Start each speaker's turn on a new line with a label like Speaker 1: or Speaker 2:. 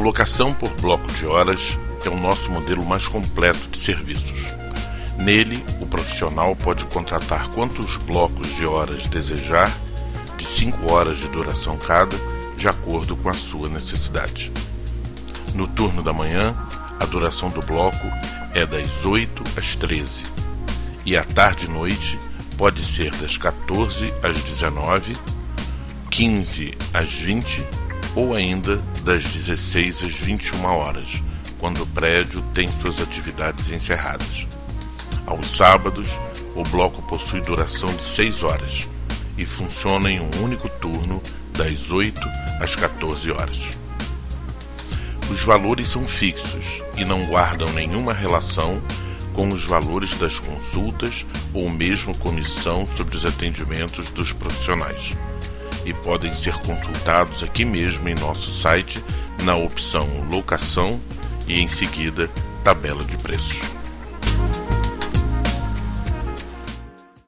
Speaker 1: locação por bloco de horas é o nosso modelo mais completo de serviços. Nele, o profissional pode contratar quantos blocos de horas desejar, de 5 horas de duração cada, de acordo com a sua necessidade. No turno da manhã, a duração do bloco é das 8 às 13 e à tarde e noite pode ser das 14 às 19, 15 às 20 ou ainda das 16 às 21 horas, quando o prédio tem suas atividades encerradas. Aos sábados, o bloco possui duração de 6 horas e funciona em um único turno das 8 às 14 horas. Os valores são fixos e não guardam nenhuma relação com os valores das consultas ou mesmo comissão sobre os atendimentos dos profissionais. E podem ser consultados aqui mesmo em nosso site na opção Locação e em seguida Tabela de Preços.